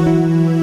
Música